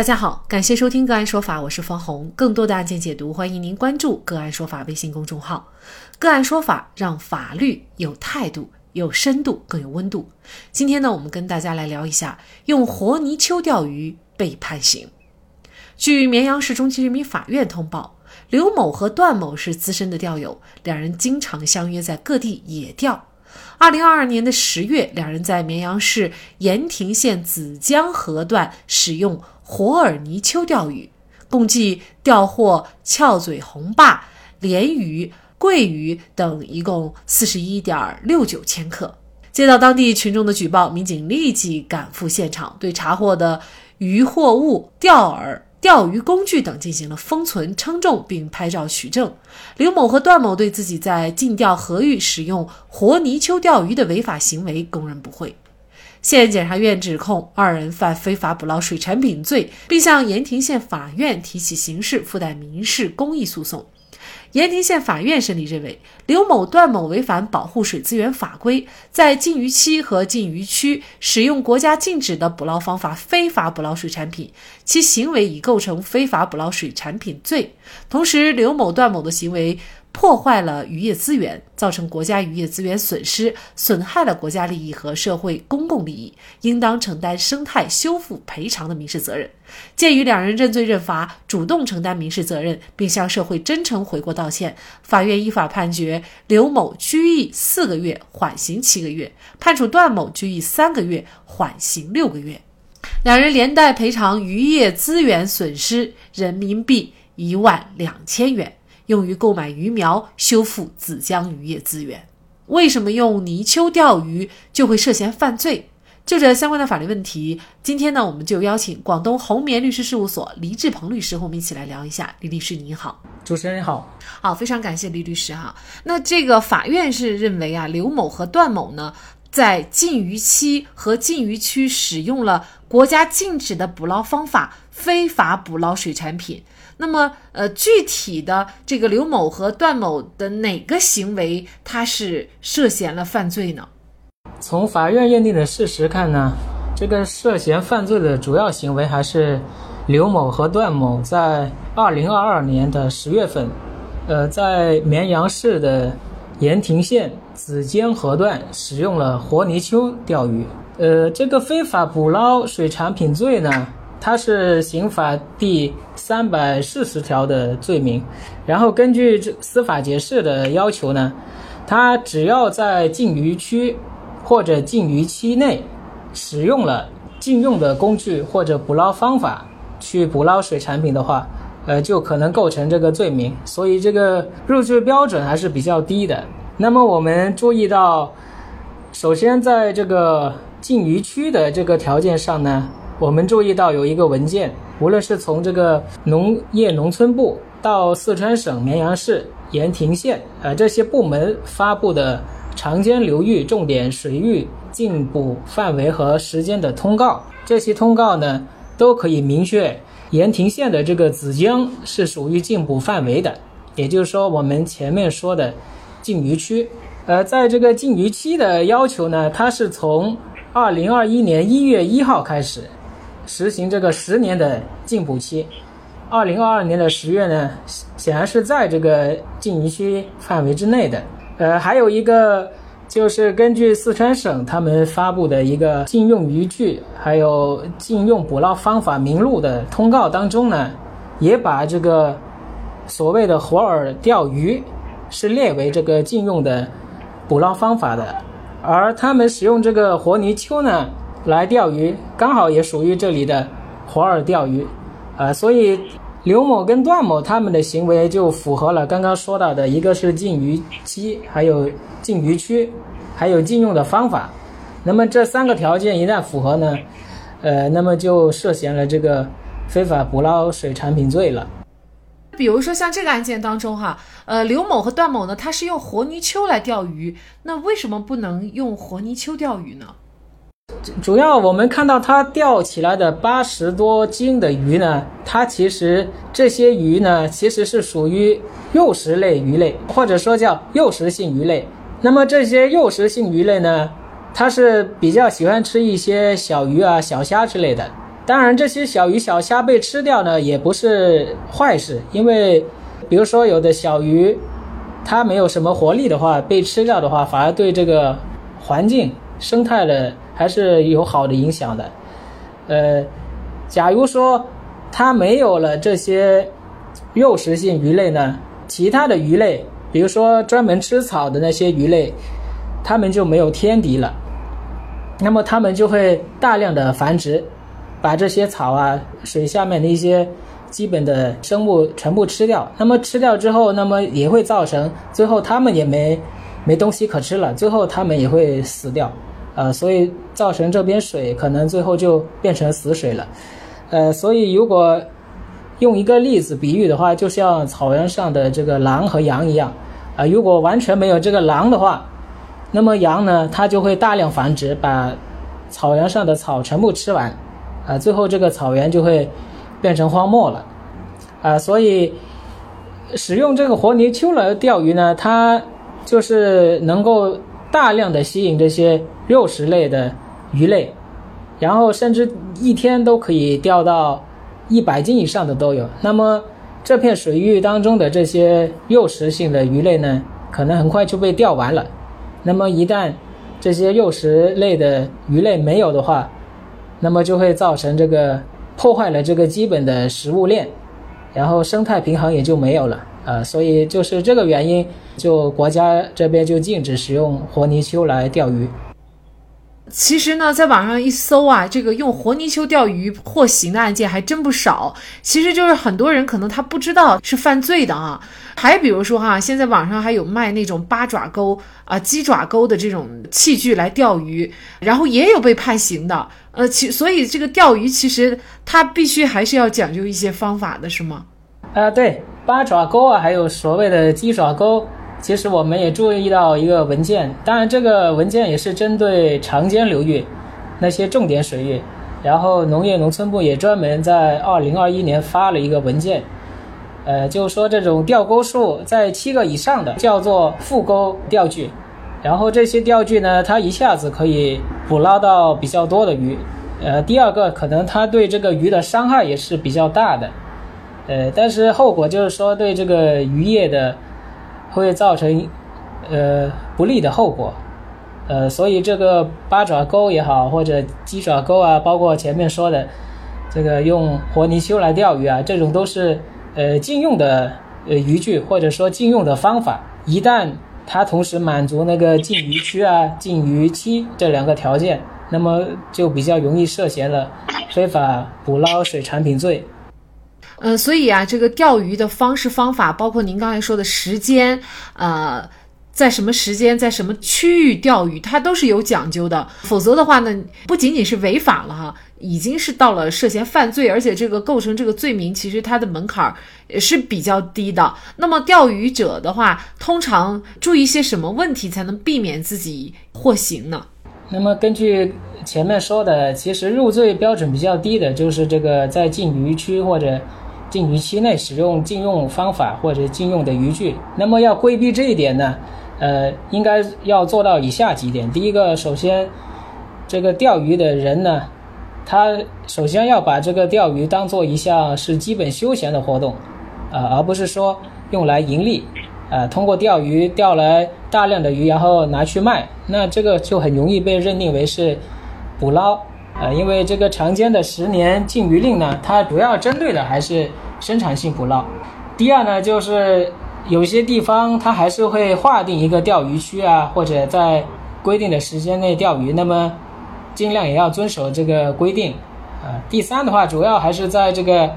大家好，感谢收听个案说法，我是方红。更多的案件解读，欢迎您关注个案说法微信公众号。个案说法让法律有态度、有深度、更有温度。今天呢，我们跟大家来聊一下用活泥鳅钓鱼被判刑。据绵阳市中级人民法院通报，刘某和段某是资深的钓友，两人经常相约在各地野钓。二零二二年的十月，两人在绵阳市盐亭县子江河段使用活饵泥鳅钓鱼，共计钓获翘嘴红霸、鲢鱼、桂鱼等一共四十一点六九千克。接到当地群众的举报，民警立即赶赴现场，对查获的渔获物、钓饵。钓鱼工具等进行了封存、称重，并拍照取证。刘某和段某对自己在禁钓河域使用活泥鳅钓鱼的违法行为供认不讳。县检察院指控二人犯非法捕捞水产品罪，并向盐亭县法院提起刑事附带民事公益诉讼。盐亭县法院审理认为，刘某、段某违反保护水资源法规，在禁渔期和禁渔区使用国家禁止的捕捞方法非法捕捞水产品，其行为已构成非法捕捞水产品罪。同时，刘某、段某的行为。破坏了渔业资源，造成国家渔业资源损失，损害了国家利益和社会公共利益，应当承担生态修复赔偿的民事责任。鉴于两人认罪认罚，主动承担民事责任，并向社会真诚悔过道歉，法院依法判决刘某拘役四个月，缓刑七个月，判处段某拘役三个月，缓刑六个月，两人连带赔偿渔业资源损失人民币一万两千元。用于购买鱼苗，修复子江渔业资源。为什么用泥鳅钓鱼就会涉嫌犯罪？就这相关的法律问题，今天呢，我们就邀请广东红棉律师事务所黎志鹏律师和我们一起来聊一下。李律师您好，主持人好，好，非常感谢李律师哈。那这个法院是认为啊，刘某和段某呢，在禁渔期和禁渔区使用了国家禁止的捕捞方法，非法捕捞水产品。那么，呃，具体的这个刘某和段某的哪个行为，他是涉嫌了犯罪呢？从法院认定的事实看呢，这个涉嫌犯罪的主要行为还是刘某和段某在二零二二年的十月份，呃，在绵阳市的盐亭县子江河段使用了活泥鳅钓鱼。呃，这个非法捕捞水产品罪呢？它是刑法第三百四十条的罪名，然后根据这司法解释的要求呢，他只要在禁渔区或者禁渔期内使用了禁用的工具或者捕捞方法去捕捞水产品的话，呃，就可能构成这个罪名。所以这个入罪标准还是比较低的。那么我们注意到，首先在这个禁渔区的这个条件上呢。我们注意到有一个文件，无论是从这个农业农村部到四川省绵阳市盐亭县，呃，这些部门发布的长江流域重点水域禁捕范围和时间的通告，这些通告呢，都可以明确盐亭县的这个子江是属于禁捕范围的，也就是说，我们前面说的禁渔区，呃，在这个禁渔期的要求呢，它是从二零二一年一月一号开始。实行这个十年的禁捕期，二零二二年的十月呢，显然是在这个禁渔区范围之内的。呃，还有一个就是根据四川省他们发布的一个禁用渔具还有禁用捕捞方法名录的通告当中呢，也把这个所谓的活饵钓鱼是列为这个禁用的捕捞方法的，而他们使用这个活泥鳅呢。来钓鱼，刚好也属于这里的活饵钓鱼，啊，所以刘某跟段某他们的行为就符合了刚刚说到的一个是禁渔期，还有禁渔区，还有禁用的方法。那么这三个条件一旦符合呢，呃，那么就涉嫌了这个非法捕捞水产品罪了。比如说像这个案件当中哈，呃，刘某和段某呢，他是用活泥鳅来钓鱼，那为什么不能用活泥鳅钓鱼呢？主要我们看到它钓起来的八十多斤的鱼呢，它其实这些鱼呢，其实是属于诱食类鱼类，或者说叫诱食性鱼类。那么这些诱食性鱼类呢，它是比较喜欢吃一些小鱼啊、小虾之类的。当然，这些小鱼小虾被吃掉呢，也不是坏事，因为比如说有的小鱼，它没有什么活力的话，被吃掉的话，反而对这个环境生态的还是有好的影响的。呃，假如说它没有了这些肉食性鱼类呢，其他的鱼类，比如说专门吃草的那些鱼类，它们就没有天敌了，那么它们就会大量的繁殖。把这些草啊、水下面的一些基本的生物全部吃掉。那么吃掉之后，那么也会造成最后它们也没没东西可吃了，最后它们也会死掉。呃，所以造成这边水可能最后就变成死水了。呃，所以如果用一个例子比喻的话，就像草原上的这个狼和羊一样。啊，如果完全没有这个狼的话，那么羊呢，它就会大量繁殖，把草原上的草全部吃完。啊，最后这个草原就会变成荒漠了，啊，所以使用这个活泥鳅来钓鱼呢，它就是能够大量的吸引这些肉食类的鱼类，然后甚至一天都可以钓到一百斤以上的都有。那么这片水域当中的这些肉食性的鱼类呢，可能很快就被钓完了。那么一旦这些肉食类的鱼类没有的话，那么就会造成这个破坏了这个基本的食物链，然后生态平衡也就没有了啊，所以就是这个原因，就国家这边就禁止使用活泥鳅来钓鱼。其实呢，在网上一搜啊，这个用活泥鳅钓鱼获刑的案件还真不少。其实就是很多人可能他不知道是犯罪的啊。还比如说哈，现在网上还有卖那种八爪钩啊、鸡爪钩的这种器具来钓鱼，然后也有被判刑的。呃，其所以这个钓鱼其实它必须还是要讲究一些方法的，是吗？啊，对，八爪钩啊，还有所谓的鸡爪钩。其实我们也注意到一个文件，当然这个文件也是针对长江流域那些重点水域，然后农业农村部也专门在二零二一年发了一个文件，呃，就是说这种钓钩数在七个以上的叫做复钩钓具，然后这些钓具呢，它一下子可以捕捞到比较多的鱼，呃，第二个可能它对这个鱼的伤害也是比较大的，呃，但是后果就是说对这个渔业的。会造成，呃不利的后果，呃，所以这个八爪钩也好，或者鸡爪钩啊，包括前面说的这个用活泥鳅来钓鱼啊，这种都是呃禁用的呃渔具，或者说禁用的方法。一旦它同时满足那个禁渔区啊、禁渔期这两个条件，那么就比较容易涉嫌了非法捕捞水产品罪。嗯，所以啊，这个钓鱼的方式方法，包括您刚才说的时间，呃，在什么时间，在什么区域钓鱼，它都是有讲究的。否则的话呢，不仅仅是违法了哈，已经是到了涉嫌犯罪，而且这个构成这个罪名，其实它的门槛也是比较低的。那么钓鱼者的话，通常注意些什么问题才能避免自己获刑呢？那么根据前面说的，其实入罪标准比较低的，就是这个在禁渔区或者。禁渔期内使用禁用方法或者禁用的渔具，那么要规避这一点呢？呃，应该要做到以下几点。第一个，首先，这个钓鱼的人呢，他首先要把这个钓鱼当做一项是基本休闲的活动，啊，而不是说用来盈利，啊，通过钓鱼钓来大量的鱼，然后拿去卖，那这个就很容易被认定为是捕捞。呃，因为这个常见的十年禁渔令呢，它主要针对的还是生产性捕捞。第二呢，就是有些地方它还是会划定一个钓鱼区啊，或者在规定的时间内钓鱼，那么尽量也要遵守这个规定。啊，第三的话，主要还是在这个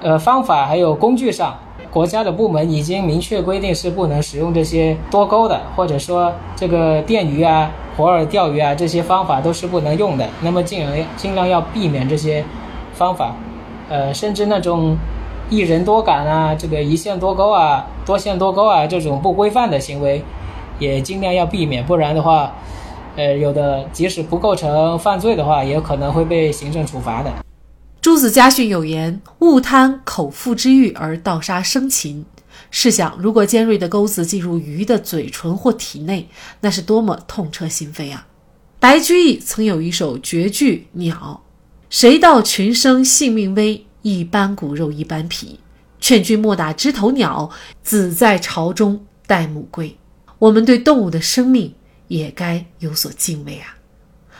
呃方法还有工具上，国家的部门已经明确规定是不能使用这些多钩的，或者说这个电鱼啊。活饵钓鱼啊，这些方法都是不能用的。那么尽量尽量要避免这些方法，呃，甚至那种一人多杆啊，这个一线多钩啊，多线多钩啊这种不规范的行为，也尽量要避免。不然的话，呃，有的即使不构成犯罪的话，也可能会被行政处罚的。朱子家训有言：“勿贪口腹之欲而盗杀生禽。”试想，如果尖锐的钩子进入鱼的嘴唇或体内，那是多么痛彻心扉啊！白居易曾有一首绝句《鸟》：“谁道群生性命微，一般骨肉一般皮。劝君莫打枝头鸟，子在巢中待母归。我们对动物的生命也该有所敬畏啊！